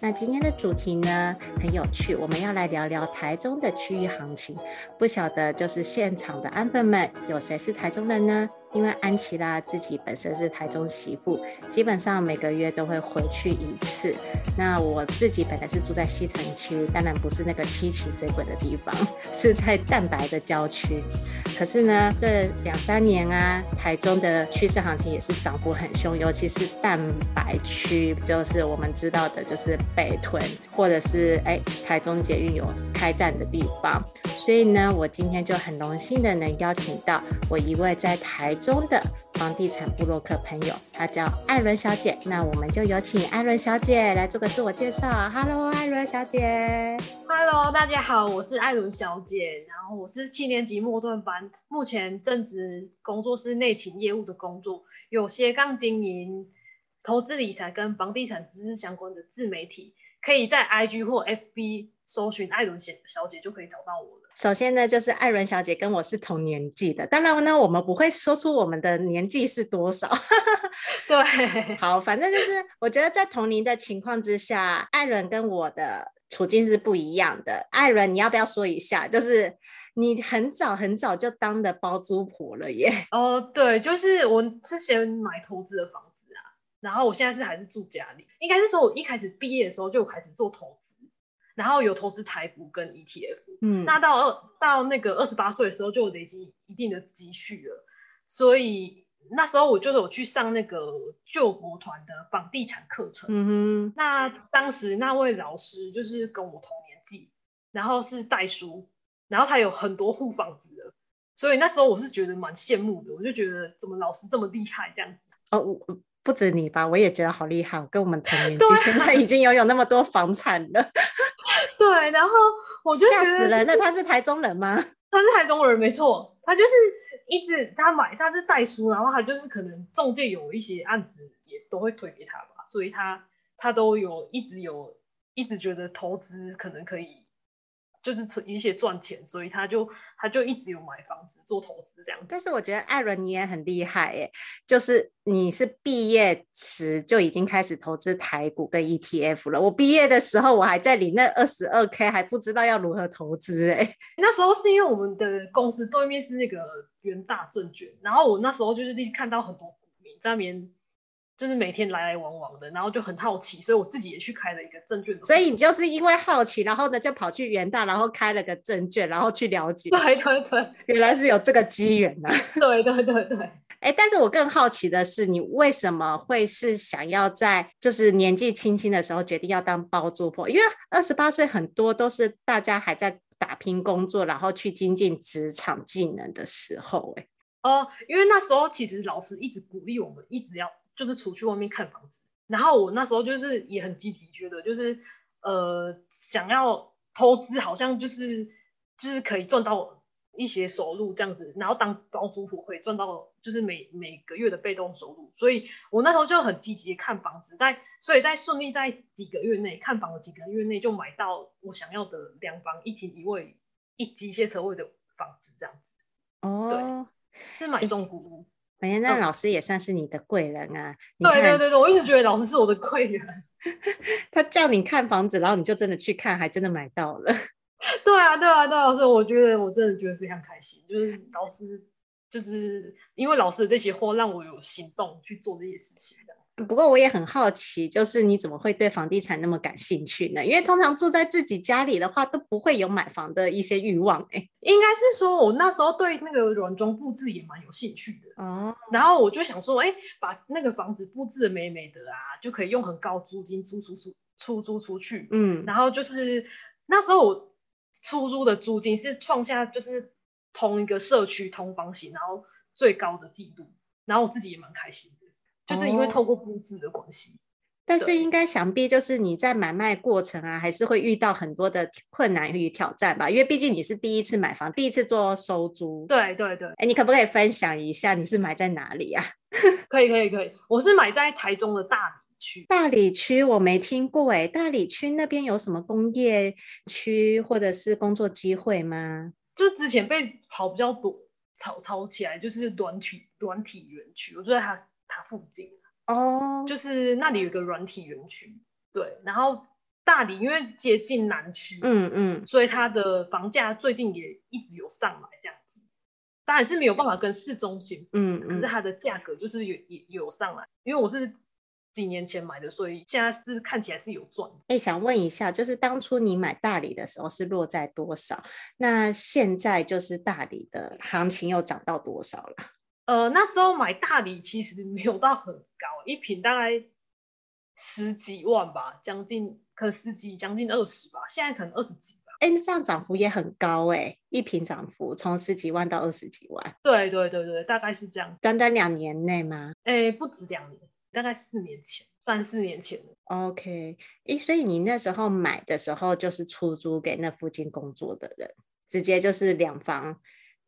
那今天的主题呢，很有趣，我们要来聊聊台中的区域行情。不晓得就是现场的安粉们，有谁是台中人呢？因为安琪拉自己本身是台中媳妇，基本上每个月都会回去一次。那我自己本来是住在西屯区，当然不是那个七期最贵的地方，是在蛋白的郊区。可是呢，这两三年啊，台中的趋势行情也是涨幅很凶，尤其是蛋白区，就是我们知道的，就是北屯或者是哎台中捷运有开站的地方。所以呢，我今天就很荣幸的能邀请到我一位在台中的房地产部落客朋友，她叫艾伦小姐。那我们就有请艾伦小姐来做个自我介绍。Hello，艾伦小姐。Hello，大家好，我是艾伦小姐。然后我是七年级末段班，目前正职工作是内勤业务的工作，有斜杠经营投资理财跟房地产知识相关的自媒体，可以在 IG 或 FB 搜寻艾伦小小姐就可以找到我了。首先呢，就是艾伦小姐跟我是同年纪的，当然呢，我们不会说出我们的年纪是多少。对，好，反正就是我觉得在同龄的情况之下，艾伦跟我的处境是不一样的。艾伦，你要不要说一下？就是你很早很早就当的包租婆了耶。哦，对，就是我之前买投资的房子啊，然后我现在是还是住家里，应该是说我一开始毕业的时候就开始做投资。然后有投资台股跟 ETF，嗯，那到二到那个二十八岁的时候就累积一定的积蓄了，所以那时候我就有去上那个救国团的房地产课程，嗯哼，那当时那位老师就是跟我同年纪，然后是代书，然后他有很多户房子的，所以那时候我是觉得蛮羡慕的，我就觉得怎么老师这么厉害这样子，哦，我不止你吧，我也觉得好厉害，跟我们同年纪，现在已经拥有那么多房产了。对，然后我就吓死人了。那他是台中人吗？他是台中人，没错。他就是一直他买，他是代书，然后他就是可能中介有一些案子也都会推给他吧，所以他他都有一直有一直觉得投资可能可以。就是存一些赚钱，所以他就他就一直有买房子做投资这样。但是我觉得艾伦你也很厉害耶，就是你是毕业时就已经开始投资台股跟 ETF 了。我毕业的时候我还在领那二十二 K，还不知道要如何投资哎。那时候是因为我们的公司对面是那个元大证券，然后我那时候就是看到很多股民在那边。就是每天来来往往的，然后就很好奇，所以我自己也去开了一个证券。所以你就是因为好奇，然后呢就跑去元大，然后开了个证券，然后去了解。对对对，原来是有这个机缘 呢。对对对对。哎，但是我更好奇的是，你为什么会是想要在就是年纪轻轻的时候决定要当包租婆？因为二十八岁很多都是大家还在打拼工作，然后去精进职场技能的时候。哎，哦，因为那时候其实老师一直鼓励我们，一直要。就是出去外面看房子，然后我那时候就是也很积极，觉得就是呃想要投资，好像就是就是可以赚到一些收入这样子，然后当包租婆可以赚到就是每每个月的被动收入，所以我那时候就很积极看房子，在所以在顺利在几个月内看房的几个月内就买到我想要的两房一厅一卫一机械车位的房子这样子。哦，对，是买中古屋。反正那老师也算是你的贵人啊！对对对对，我一直觉得老师是我的贵人。他叫你看房子，然后你就真的去看，还真的买到了。对啊，对啊，对啊，所以我觉得我真的觉得非常开心，就是老师，就是因为老师的这些货，让我有行动去做这些事情。不过我也很好奇，就是你怎么会对房地产那么感兴趣呢？因为通常住在自己家里的话，都不会有买房的一些欲望。哎，应该是说我那时候对那个软装布置也蛮有兴趣的哦。然后我就想说，哎，把那个房子布置的美美的啊，就可以用很高租金租出出出租出去。嗯，然后就是那时候我出租的租金是创下就是同一个社区同房型然后最高的记录，然后我自己也蛮开心的。就是因为透过布置的关系，但是应该想必就是你在买卖过程啊，还是会遇到很多的困难与挑战吧？因为毕竟你是第一次买房，第一次做收租。对对对。哎，你可不可以分享一下你是买在哪里啊？可以可以可以，我是买在台中的大理区。大理区我没听过哎，大理区那边有什么工业区或者是工作机会吗？就之前被炒比较多，炒炒起来就是软体软体园区，我觉得它它附近。哦，就是那里有一个软体园区，对，然后大理因为接近南区，嗯嗯，所以它的房价最近也一直有上来这样子，当然是没有办法跟市中心，嗯嗯，可是它的价格就是有也有上来，因为我是几年前买的，所以现在是看起来是有赚。哎，想问一下，就是当初你买大理的时候是落在多少？那现在就是大理的行情又涨到多少了？呃，那时候买大理其实没有到很高，一瓶大概十几万吧，将近可能十几，将近二十吧，现在可能二十几吧。哎，那这样涨幅也很高哎，一瓶涨幅从十几万到二十几万。对对对对，大概是这样。短短两年内吗？哎，不止两年，大概四年前，三四年前。OK，哎，所以你那时候买的时候就是出租给那附近工作的人，直接就是两房。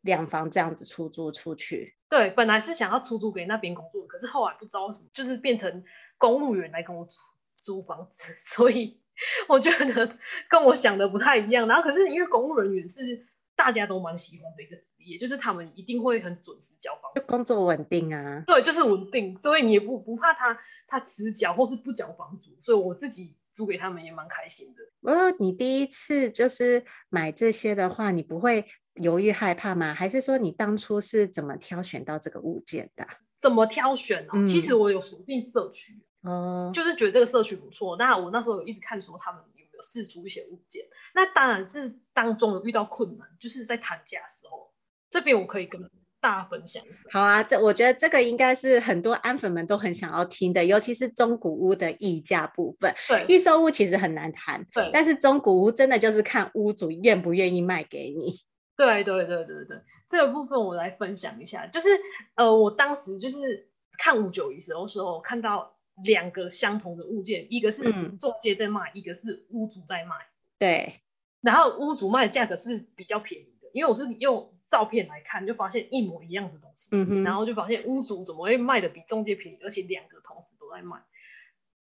两房这样子出租出去，对，本来是想要出租给那边工作，可是后来不知道为什么，就是变成公务员来跟我租租房子，所以我觉得跟我想的不太一样。然后可是因为公务人员是大家都蛮喜欢的一个职业，就是他们一定会很准时交房，就工作稳定啊。对，就是稳定，所以你也不不怕他他迟缴或是不缴房租，所以我自己租给他们也蛮开心的。哦，你第一次就是买这些的话，你不会犹豫害怕吗？还是说你当初是怎么挑选到这个物件的？怎么挑选呢、啊？嗯、其实我有锁定社区哦，就是觉得这个社区不错。那我那时候有一直看说他们有没有释出一些物件。那当然是当中有遇到困难，就是在谈价的时候，这边我可以跟大家分享。好啊，这我觉得这个应该是很多安粉们都很想要听的，尤其是中古屋的议价部分。对，预售屋其实很难谈，对，但是中古屋真的就是看屋主愿不愿意卖给你。对对对对对，这个部分我来分享一下，就是呃，我当时就是看五九一的时候，看到两个相同的物件，一个是中介在卖，嗯、一个是屋主在卖。对，然后屋主卖的价格是比较便宜的，因为我是用照片来看，就发现一模一样的东西，嗯哼，然后就发现屋主怎么会卖的比中介便宜，而且两个同时都在卖，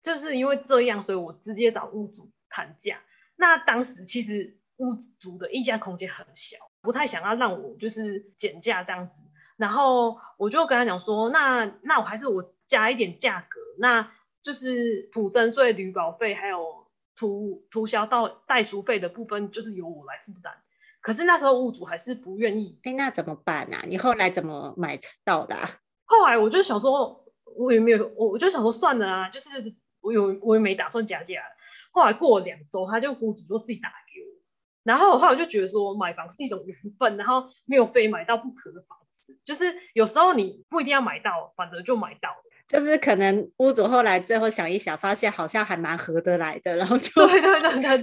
就是因为这样，所以我直接找屋主谈价。那当时其实屋主的议价空间很小。不太想要让我就是减价这样子，然后我就跟他讲说，那那我还是我加一点价格，那就是土增税、旅保费还有涂涂销到代书费的部分，就是由我来负担。可是那时候屋主还是不愿意，哎，那怎么办啊？你后来怎么买到的啊？后来我就想说，我也没有，我我就想说算了啊，就是我有我也没打算加价。后来过了两周，他就屋主就自己打给我。然后后来我就觉得说，买房是一种缘分，然后没有非买到不可的房子，就是有时候你不一定要买到，反正就买到了。就是可能屋主后来最后想一想，发现好像还蛮合得来的，然后就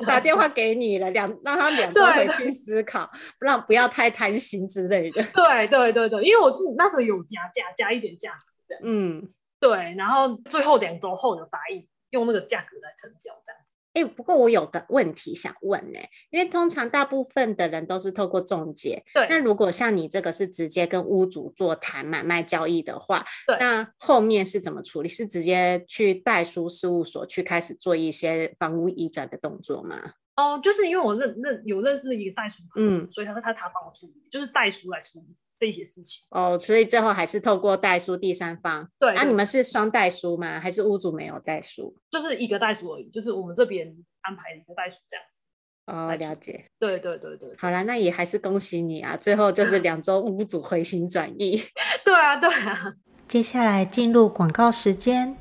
打电话给你了，两让他两周回去思考，不让不要太贪心之类的。对对对对，因为我自己那时候有加价，加一点价格的。嗯，对，然后最后两周后的答应用那个价格来成交，这样。哎，不过我有个问题想问呢，因为通常大部分的人都是透过中介，对。那如果像你这个是直接跟屋主做谈买卖交易的话，对。那后面是怎么处理？是直接去代书事务所去开始做一些房屋移转的动作吗？哦，就是因为我认认有认识一个代书，嗯，所以他说他他帮我处理，就是代书来处理。这些事情哦，所以最后还是透过代书第三方。对，啊，你们是双代书吗？还是屋主没有代书？就是一个代书而已，就是我们这边安排一个代书这样子。哦，了解。对对对对。好啦，那也还是恭喜你啊！最后就 是两周屋主回心转意。对啊，对啊。接下来进入广告时间。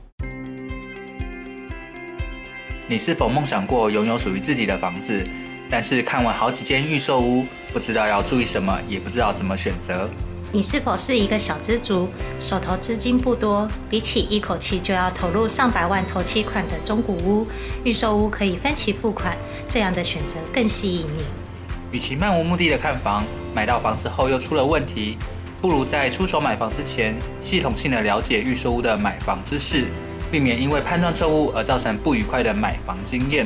你是否梦想过拥有属于自己的房子？但是看完好几间预售屋，不知道要注意什么，也不知道怎么选择。你是否是一个小资族，手头资金不多？比起一口气就要投入上百万头期款的中古屋，预售屋可以分期付款，这样的选择更吸引你。与其漫无目的的看房，买到房子后又出了问题，不如在出手买房之前，系统性的了解预售屋的买房知识。避免因为判断错误而造成不愉快的买房经验。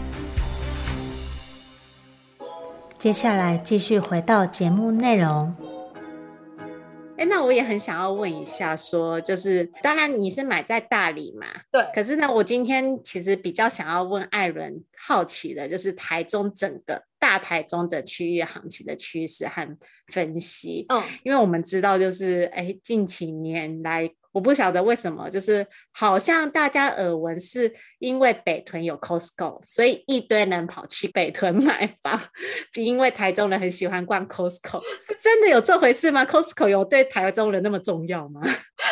接下来继续回到节目内容。哎，那我也很想要问一下，说就是，当然你是买在大理嘛，对。可是呢，我今天其实比较想要问艾伦，好奇的就是台中整个大台中的区域行情的趋势和分析。嗯，因为我们知道，就是哎，近几年来。我不晓得为什么，就是好像大家耳闻是因为北屯有 Costco，所以一堆人跑去北屯买房，因为台中人很喜欢逛 Costco，是真的有这回事吗？Costco 有对台中人那么重要吗？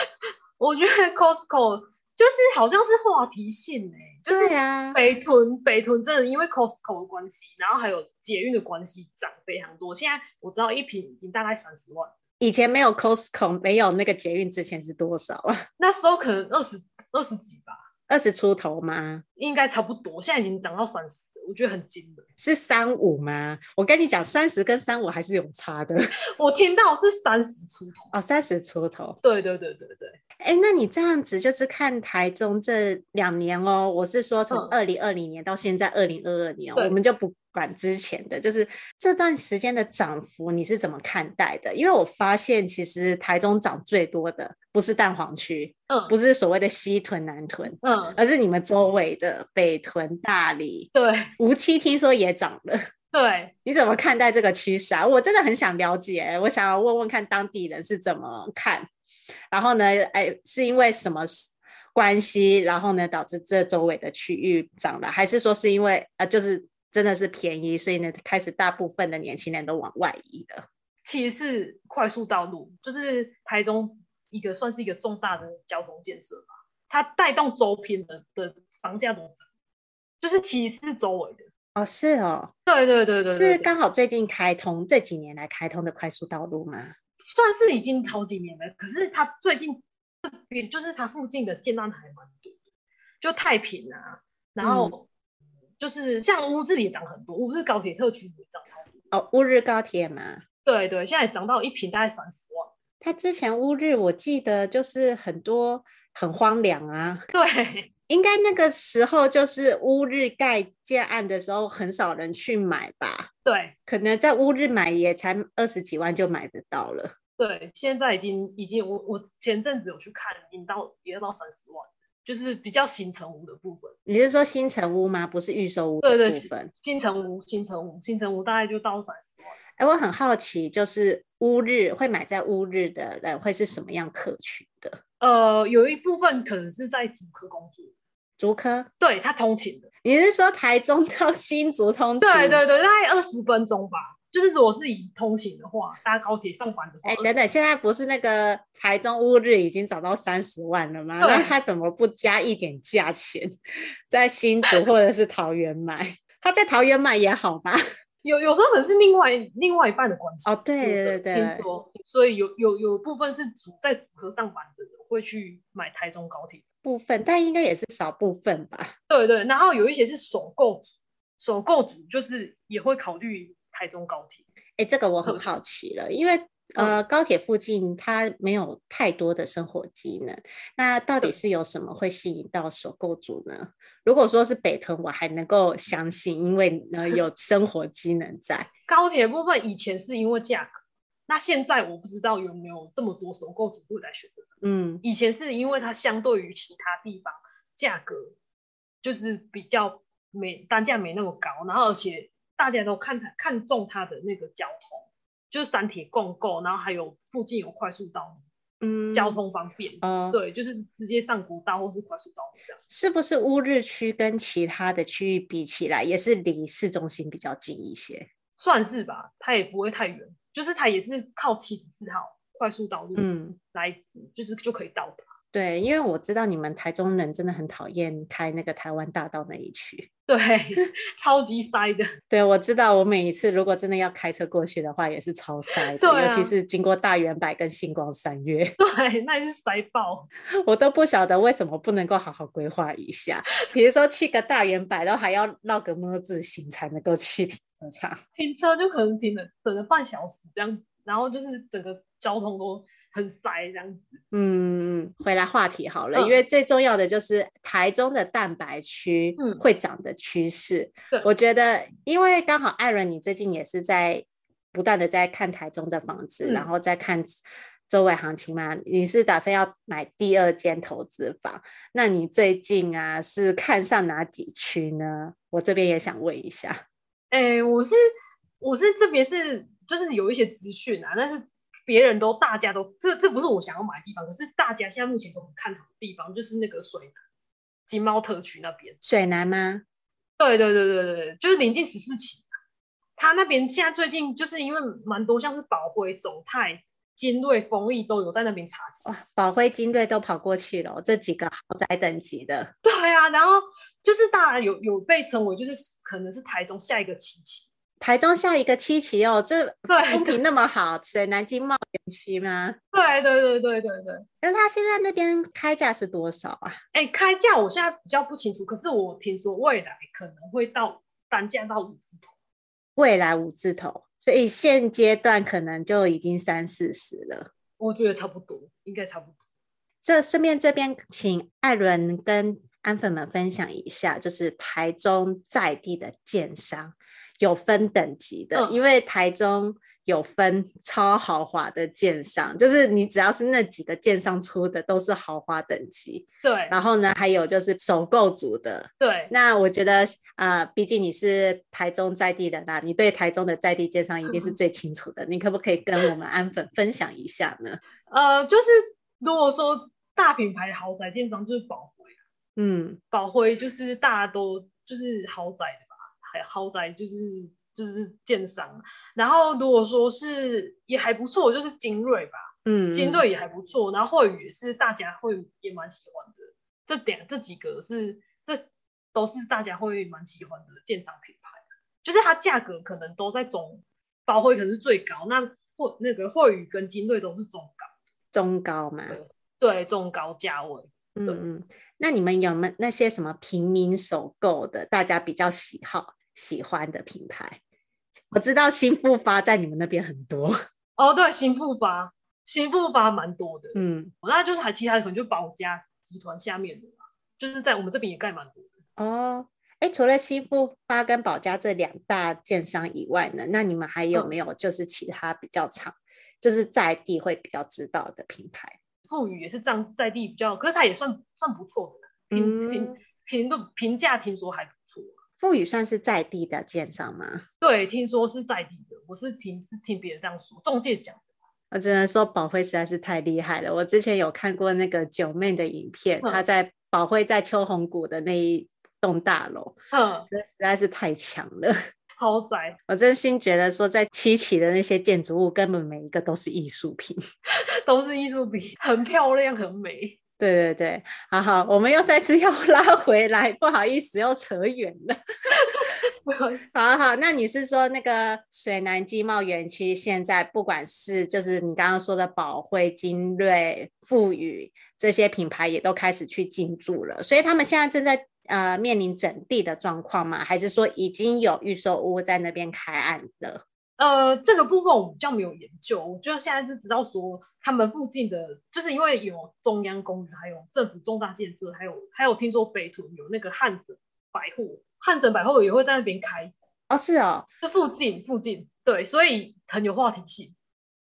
我觉得 Costco 就是好像是话题性哎，对呀，北屯北屯真的因为 Costco 的关系，然后还有捷运的关系涨非常多，现在我知道一坪已经大概三十万。以前没有 Costco，没有那个捷运之前是多少啊？那时候可能二十二十几吧，二十出头吗？应该差不多，现在已经涨到三十，我觉得很惊人。是三五吗？我跟你讲，三十跟三五还是有差的。我听到是三十出头哦，三十出头。对对对对对。哎，那你这样子就是看台中这两年哦，我是说从二零二零年到现在二零二二年，哦，我们就不。管之前的就是这段时间的涨幅，你是怎么看待的？因为我发现其实台中涨最多的不是蛋黄区，嗯，不是所谓的西屯、南屯，嗯，而是你们周围的北屯、大理，对，无期听说也涨了，对，你怎么看待这个趋势啊？我真的很想了解，我想要问问看当地人是怎么看，然后呢，哎，是因为什么关系，然后呢导致这周围的区域涨了，还是说是因为啊，就是？真的是便宜，所以呢，开始大部分的年轻人都往外移了。其实是快速道路，就是台中一个算是一个重大的交通建设吧，它带动周边的的房价都涨，就是其实是周围的。哦，是哦，对对对对，是刚好最近开通这几年来开通的快速道路吗？算是已经好几年了，可是它最近这边就是它附近的建案还蛮多，就太平啊，然后。嗯就是像乌日也涨很多，乌日高铁特区也涨超多哦。乌日高铁嘛，对对，现在涨到一平大概三十万。他之前乌日我记得就是很多很荒凉啊，对，应该那个时候就是乌日盖建案的时候，很少人去买吧？对，可能在乌日买也才二十几万就买得到了。对，现在已经已经我我前阵子有去看，已经到也要到三十万，就是比较新城屋的部分。你是说新城屋吗？不是预售屋的部分？对对，新城屋，新城屋，新城屋大概就到三十万。哎，我很好奇，就是乌日会买在乌日的人会是什么样客群的？呃，有一部分可能是在竹科工作，竹科，对，他通勤的。你是说台中到新竹通勤？对对对，大概二十分钟吧。就是如果是以通勤的话，搭高铁上班的话，哎，等等，现在不是那个台中乌日已经涨到三十万了吗？那他怎么不加一点价钱，在新竹或者是桃园买？他在桃园买也好吧？有有时候可能是另外另外一半的关系哦，对对对，听说，所以有有有部分是组在组合上班的人会去买台中高铁部分，但应该也是少部分吧？对对，然后有一些是首购组，首购组就是也会考虑。台中高铁，哎，这个我很好奇了，因为呃，高铁附近它没有太多的生活机能，那到底是有什么会吸引到首购族呢？如果说是北屯，我还能够相信，因为呢有生活机能在。高铁部分以前是因为价格，那现在我不知道有没有这么多首购族会来选择。嗯，以前是因为它相对于其他地方价格就是比较没单价没那么高，然后而且。大家都看他看中它的那个交通，就是三铁共构，然后还有附近有快速道路，嗯，交通方便，嗯，对，就是直接上国道或是快速道路这样。是不是乌日区跟其他的区域比起来，也是离市中心比较近一些？算是吧，它也不会太远，就是它也是靠七十四号快速道路，嗯，来就是就可以到的。对，因为我知道你们台中人真的很讨厌开那个台湾大道那一区，对，超级塞的。对，我知道，我每一次如果真的要开车过去的话，也是超塞的，尤其是经过大圆柏跟星光三月，对，那也是塞爆。我都不晓得为什么不能够好好规划一下，比如说去个大圆柏，然后还要绕个么字形才能够去停车场，停车就可能停了等了半小时这样，然后就是整个交通都。很塞这样子，嗯，回来话题好了，嗯、因为最重要的就是台中的蛋白区会涨的趋势。嗯、我觉得，因为刚好艾伦，你最近也是在不断的在看台中的房子，嗯、然后再看周围行情嘛。你是打算要买第二间投资房？那你最近啊是看上哪几区呢？我这边也想问一下。哎、欸，我是我是这边是就是有一些资讯啊，但是。别人都，大家都，这这不是我想要买的地方，可是大家现在目前都很看好的地方，就是那个水南金猫特区那边。水南吗？对对对对对，就是临近十四期，他那边现在最近就是因为蛮多，像是宝辉、总泰、金瑞、丰益都有在那边查起。哇，宝辉、金瑞都跑过去了，这几个豪宅等级的。对啊，然后就是大家有有被称为就是可能是台中下一个七期。台中下一个七期哦，这风评那么好，水南经贸园区吗？对对对对对对。那他现在那边开价是多少啊？哎，开价我现在比较不清楚，可是我听说未来可能会到单价到五字头。未来五字头，所以现阶段可能就已经三四十了。我觉得差不多，应该差不多。这顺便这边请艾伦跟安粉们分享一下，就是台中在地的建商。有分等级的，嗯、因为台中有分超豪华的建商，就是你只要是那几个建商出的都是豪华等级。对，然后呢，还有就是首购族的。对，那我觉得啊、呃，毕竟你是台中在地人啊，你对台中的在地建商一定是最清楚的。嗯、你可不可以跟我们安粉分享一下呢？呃，就是如果说大品牌豪宅建商就是宝辉，嗯，宝辉就是大家都就是豪宅的。还豪宅就是就是建商，然后如果说是也还不错，就是精锐吧，嗯，精锐也还不错，然后惠宇也是大家会也蛮喜欢的，这点这几个是这都是大家会蛮喜欢的建商品牌，就是它价格可能都在中，包辉可能是最高，那或那个惠宇跟精锐都是中高，中高嘛，对，对中高价位，对。嗯，那你们有没有那些什么平民首购的，大家比较喜好？喜欢的品牌，我知道新复发在你们那边很多哦。对，新复发，新复发蛮多的。嗯，那就是还其他的可能就保家集团下面的嘛，就是在我们这边也盖蛮多的。哦，哎，除了新复发跟保家这两大建商以外呢，那你们还有没有就是其他比较常就是在地会比较知道的品牌。富宇也是这样在地比较，可是它也算算不错的，评评评论评价听说还不错。富宇算是在地的建商吗？对，听说是在地的，我是听是听别人这样说，中介讲的。我只能说宝辉实在是太厉害了。我之前有看过那个九妹的影片，她、嗯、在宝辉在秋红谷的那一栋大楼，嗯，这实在是太强了。豪宅，我真心觉得说，在七期的那些建筑物，根本每一个都是艺术品，都是艺术品，很漂亮，很美。对对对，好好，我们又再次 要拉回来，不好意思，又扯远了。好好，那你是说那个水南经贸园区现在不管是就是你刚刚说的宝辉、精锐、富宇这些品牌也都开始去进驻了，所以他们现在正在。呃，面临整地的状况吗？还是说已经有预售屋在那边开案了？呃，这个部分我比较没有研究，我就现在就知道说，他们附近的，就是因为有中央公园，还有政府重大建设，还有还有听说北屯有那个汉神百货，汉神百货也会在那边开。哦，是哦，这附近附近，对，所以很有话题性。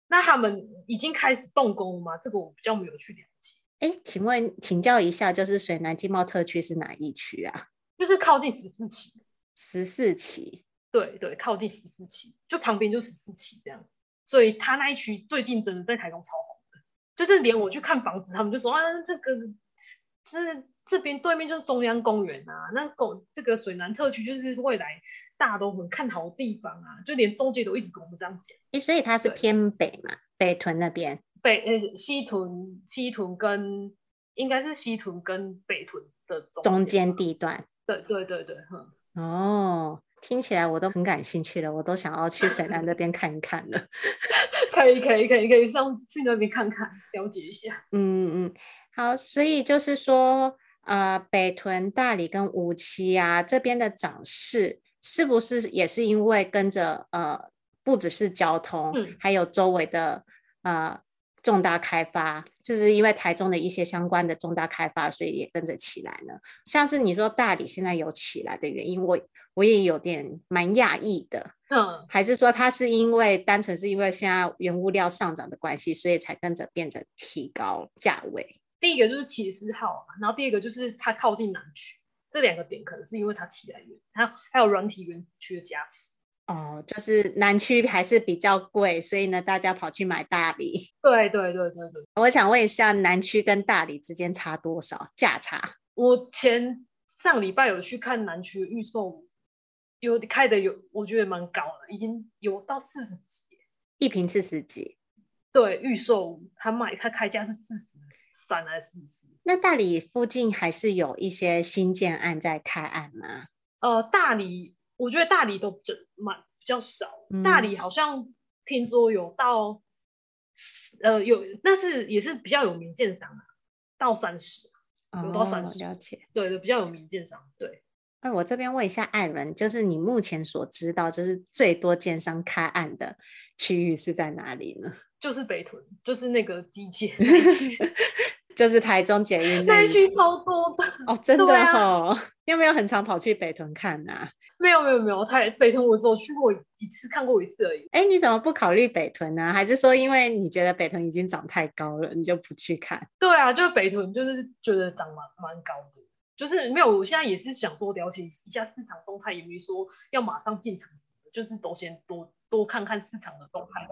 那他们已经开始动工了吗？这个我比较没有去了解。哎，请问请教一下，就是水南经贸特区是哪一区啊？就是靠近十四期。十四期，对对，靠近十四期，就旁边就十四期这样。所以他那一区最近真的在台中超红的，就是连我去看房子，他们就说啊，这个就是这边对面就是中央公园啊，那狗这个水南特区就是未来大家都很看好的地方啊，就连中介都一直跟我们这样讲。哎，所以它是偏北嘛，北屯那边。北呃西屯西屯跟应该是西屯跟北屯的中间地段。对对对对，哼。哦，听起来我都很感兴趣了，我都想要去水南那边看一看了。可以可以可以可以上去那边看看，了解一下。嗯嗯，好，所以就是说，呃，北屯、大理跟无期啊这边的涨势，是不是也是因为跟着呃，不只是交通，嗯、还有周围的呃。重大开发，就是因为台中的一些相关的重大开发，所以也跟着起来呢。像是你说大理现在有起来的原因，我我也有点蛮讶异的。嗯，还是说它是因为单纯是因为现在原物料上涨的关系，所以才跟着变成提高价位。第一个就是起司号，然后第二个就是它靠近南区，这两个点可能是因为它起来源，还有还有软体园区的加持。哦，就是南区还是比较贵，所以呢，大家跑去买大理。对对对对对。我想问一下，南区跟大理之间差多少价差？我前上礼拜有去看南区的预售，有开的有，我觉得蛮高的，已经有到四十几，一瓶四十几。对，预售他卖他开价是四十三还是四十？那大理附近还是有一些新建案在开案吗？呃，大理。我觉得大理都比较蛮比较少，嗯，大理好像听说有到，呃，有那是也是比较有名建商啊，到三十，有到三十，了解，对对，比较有名建商，对。哎，我这边问一下艾伦，就是你目前所知道，就是最多建商开案的区域是在哪里呢？就是北屯，就是那个机械。就是台中捷运那区超多的哦，真的哦，啊、有没有很常跑去北屯看呐、啊？没有没有没有，台北屯我只有去过一次，看过一次而已。哎，你怎么不考虑北屯呢？还是说因为你觉得北屯已经涨太高了，你就不去看？对啊，就是北屯就是觉得涨蛮蛮高的，就是没有。我现在也是想说了解一下市场动态，也没说要马上进场就是都先多多看看市场的动态。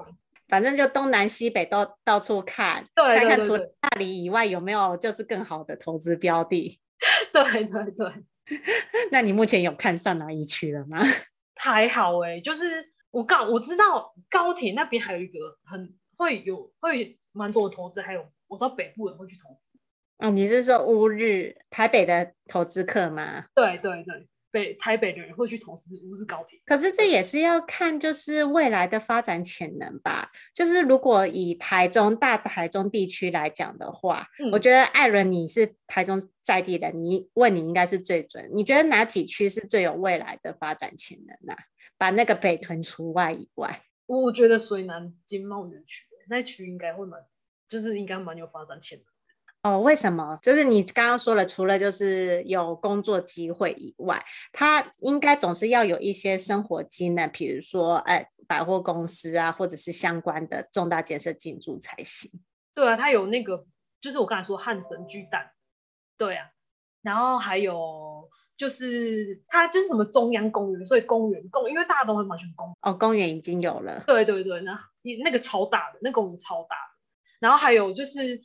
反正就东南西北都到处看，对，看看除了大理以外有没有就是更好的投资标的。对对对，那你目前有看上哪一区了吗？还好哎、欸，就是我告我知道高铁那边还有一个很会有会蛮多的投资，还有我知道北部人会去投资。哦，你是说乌日台北的投资客吗？对对对。北台北的人会去投资乌日高铁，可是这也是要看就是未来的发展潜能吧。就是如果以台中大台中地区来讲的话，嗯，我觉得艾伦你是台中在地人，你问你应该是最准。你觉得哪几区是最有未来的发展潜能呢？把那个北屯除外以外，我觉得水南经贸园区那区应该会蛮，就是应该蛮有发展潜能。哦，为什么？就是你刚刚说了，除了就是有工作机会以外，他应该总是要有一些生活机能，比如说，哎，百货公司啊，或者是相关的重大建设进驻才行。对啊，它有那个，就是我刚才说汉神巨蛋，对啊，然后还有就是它就是什么中央公园，所以公园公，因为大家都很喜欢公园哦，公园已经有了。对对对，那那个超大的，那个公园超大的，然后还有就是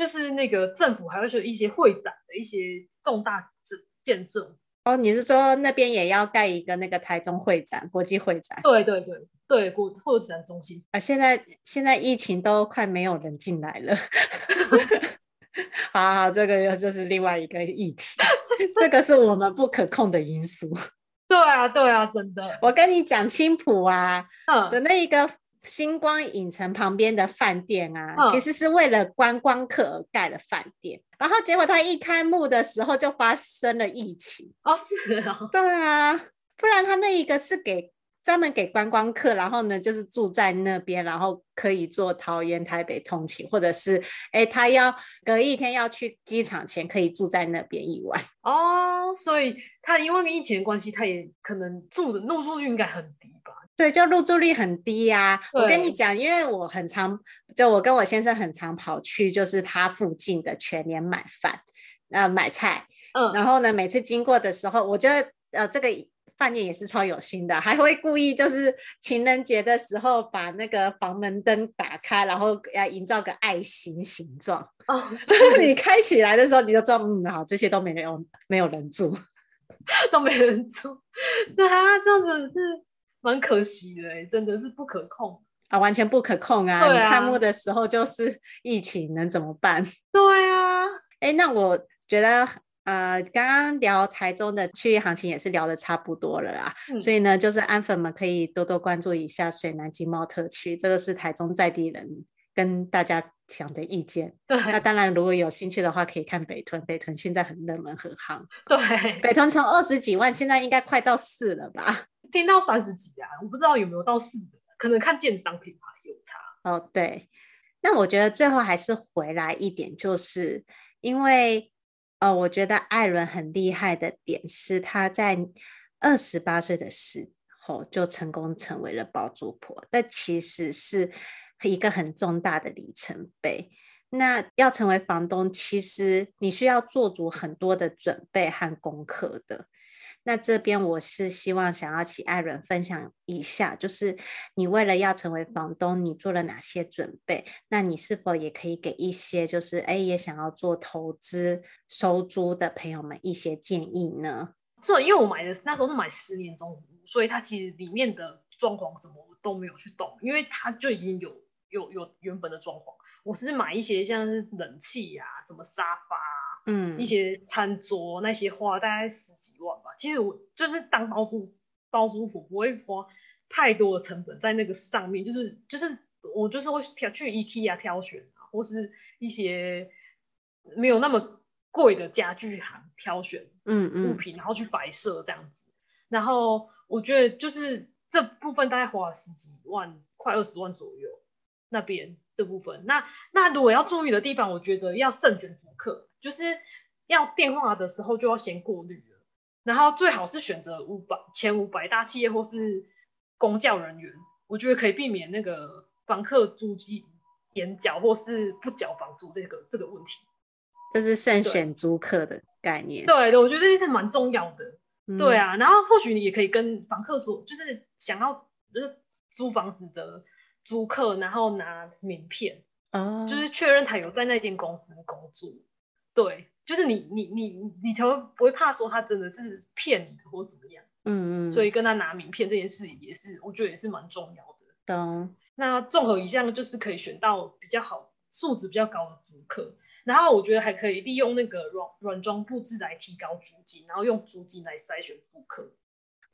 就是那个政府还会说一些会展的一些重大建设。哦，你是说那边也要盖一个那个台中会展国际会展？对对对对，国会展中心啊。现在现在疫情都快没有人进来了。好好，这个又就是另外一个议题，这个是我们不可控的因素。对啊对啊，真的。我跟你讲，青浦啊，嗯，的那一个。星光影城旁边的饭店啊，哦、其实是为了观光客而盖的饭店，然后结果它一开幕的时候就发生了疫情。哦，是啊、哦，对啊，不然它那一个是给专门给观光客，然后呢就是住在那边，然后可以坐桃园台北通勤，或者是哎他要隔一天要去机场前可以住在那边一晚。哦，所以他因为疫情的关系，他也可能住的入住率应该很低吧。对，就入住率很低呀、啊。我跟你讲，因为我很常，就我跟我先生很常跑去，就是他附近的全联买饭，呃，买菜。嗯。然后呢，每次经过的时候，我觉得呃，这个饭店也是超有心的，还会故意就是情人节的时候把那个房门灯打开，然后要营造个爱心形状。哦。你开起来的时候，你就知道，嗯，好，这些都没有没有人住，都没人住。对啊，这样子是。蛮可惜的、欸，真的是不可控啊，完全不可控啊！啊你开幕的时候就是 疫情，能怎么办？对啊，哎，那我觉得呃，刚刚聊台中的区域行情也是聊的差不多了啦，嗯、所以呢，就是安粉们可以多多关注一下水南经贸特区，这个是台中在地人跟大家讲的意见。对，那当然如果有兴趣的话，可以看北屯，北屯现在很热门，很夯。对，北屯从二十几万，现在应该快到四了吧？听到三十几啊，我不知道有没有到四的，可能看建商品牌有差。哦，对，那我觉得最后还是回来一点，就是因为，呃，我觉得艾伦很厉害的点是他在二十八岁的时候就成功成为了包租婆，这其实是一个很重大的里程碑。那要成为房东，其实你需要做足很多的准备和功课的。那这边我是希望想要请艾伦分享一下，就是你为了要成为房东，你做了哪些准备？那你是否也可以给一些就是哎也想要做投资收租的朋友们一些建议呢？是因为我买的那时候是买十年中古屋，所以它其实里面的装潢什么我都没有去动，因为它就已经有有有原本的装潢。我是买一些像是冷气呀、啊，什么沙发、啊。嗯，一些餐桌那些花大概十几万吧。其实我就是当包租包租婆不会花太多的成本在那个上面，就是就是我就是会挑去 IKEA 挑选啊，或是一些没有那么贵的家具行挑选，嗯嗯，物品然后去摆设这样子。然后我觉得就是这部分大概花了十几万，快二十万左右那边这部分。那那如果要注意的地方，我觉得要慎选租客。就是要电话的时候就要先过滤了，然后最好是选择五百前五百大企业或是公教人员，我觉得可以避免那个房客租金延缴或是不缴房租这个这个问题。这是慎选租客的概念。对对，我觉得这是蛮重要的。嗯、对啊，然后或许你也可以跟房客说，就是想要就是租房子的租客，然后拿名片，哦，就是确认他有在那间公司工作。对，就是你你你你才会不会怕说他真的是骗你或怎么样，嗯嗯，所以跟他拿名片这件事也是，我觉得也是蛮重要的。懂。那综合一项就是可以选到比较好、素质比较高的租客，然后我觉得还可以利用那个软软装布置来提高租金，然后用租金来筛选租客。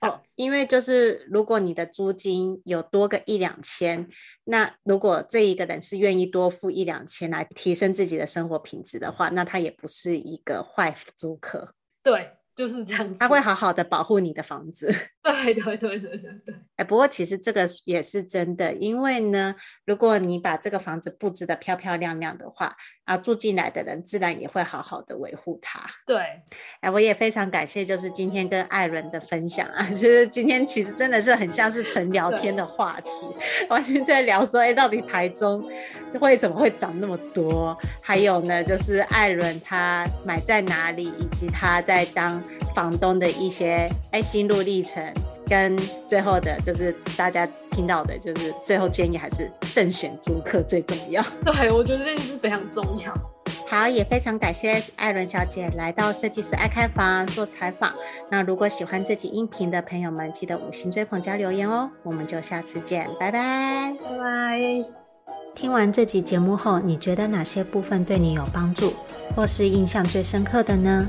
哦，因为就是如果你的租金有多个一两千，那如果这一个人是愿意多付一两千来提升自己的生活品质的话，那他也不是一个坏租客。对，就是这样子。他会好好的保护你的房子。对对对对对对。哎，不过其实这个也是真的，因为呢，如果你把这个房子布置的漂漂亮亮的话，啊，住进来的人自然也会好好的维护它。对，哎，我也非常感谢，就是今天跟艾伦的分享啊，就是今天其实真的是很像是纯聊天的话题，完全在聊说，哎，到底台中为什么会涨那么多？还有呢，就是艾伦他买在哪里，以及他在当房东的一些哎心路历程。跟最后的，就是大家听到的，就是最后建议还是慎选租客最重要。对，我觉得这件事非常重要。好，也非常感谢艾伦小姐来到设计师爱开房做采访。那如果喜欢这集音频的朋友们，记得五星追捧加留言哦。我们就下次见，拜拜，拜拜。听完这集节目后，你觉得哪些部分对你有帮助，或是印象最深刻的呢？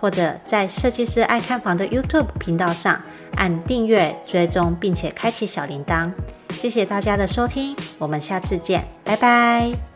或者在设计师爱看房的 YouTube 频道上。按订阅、追踪，并且开启小铃铛。谢谢大家的收听，我们下次见，拜拜。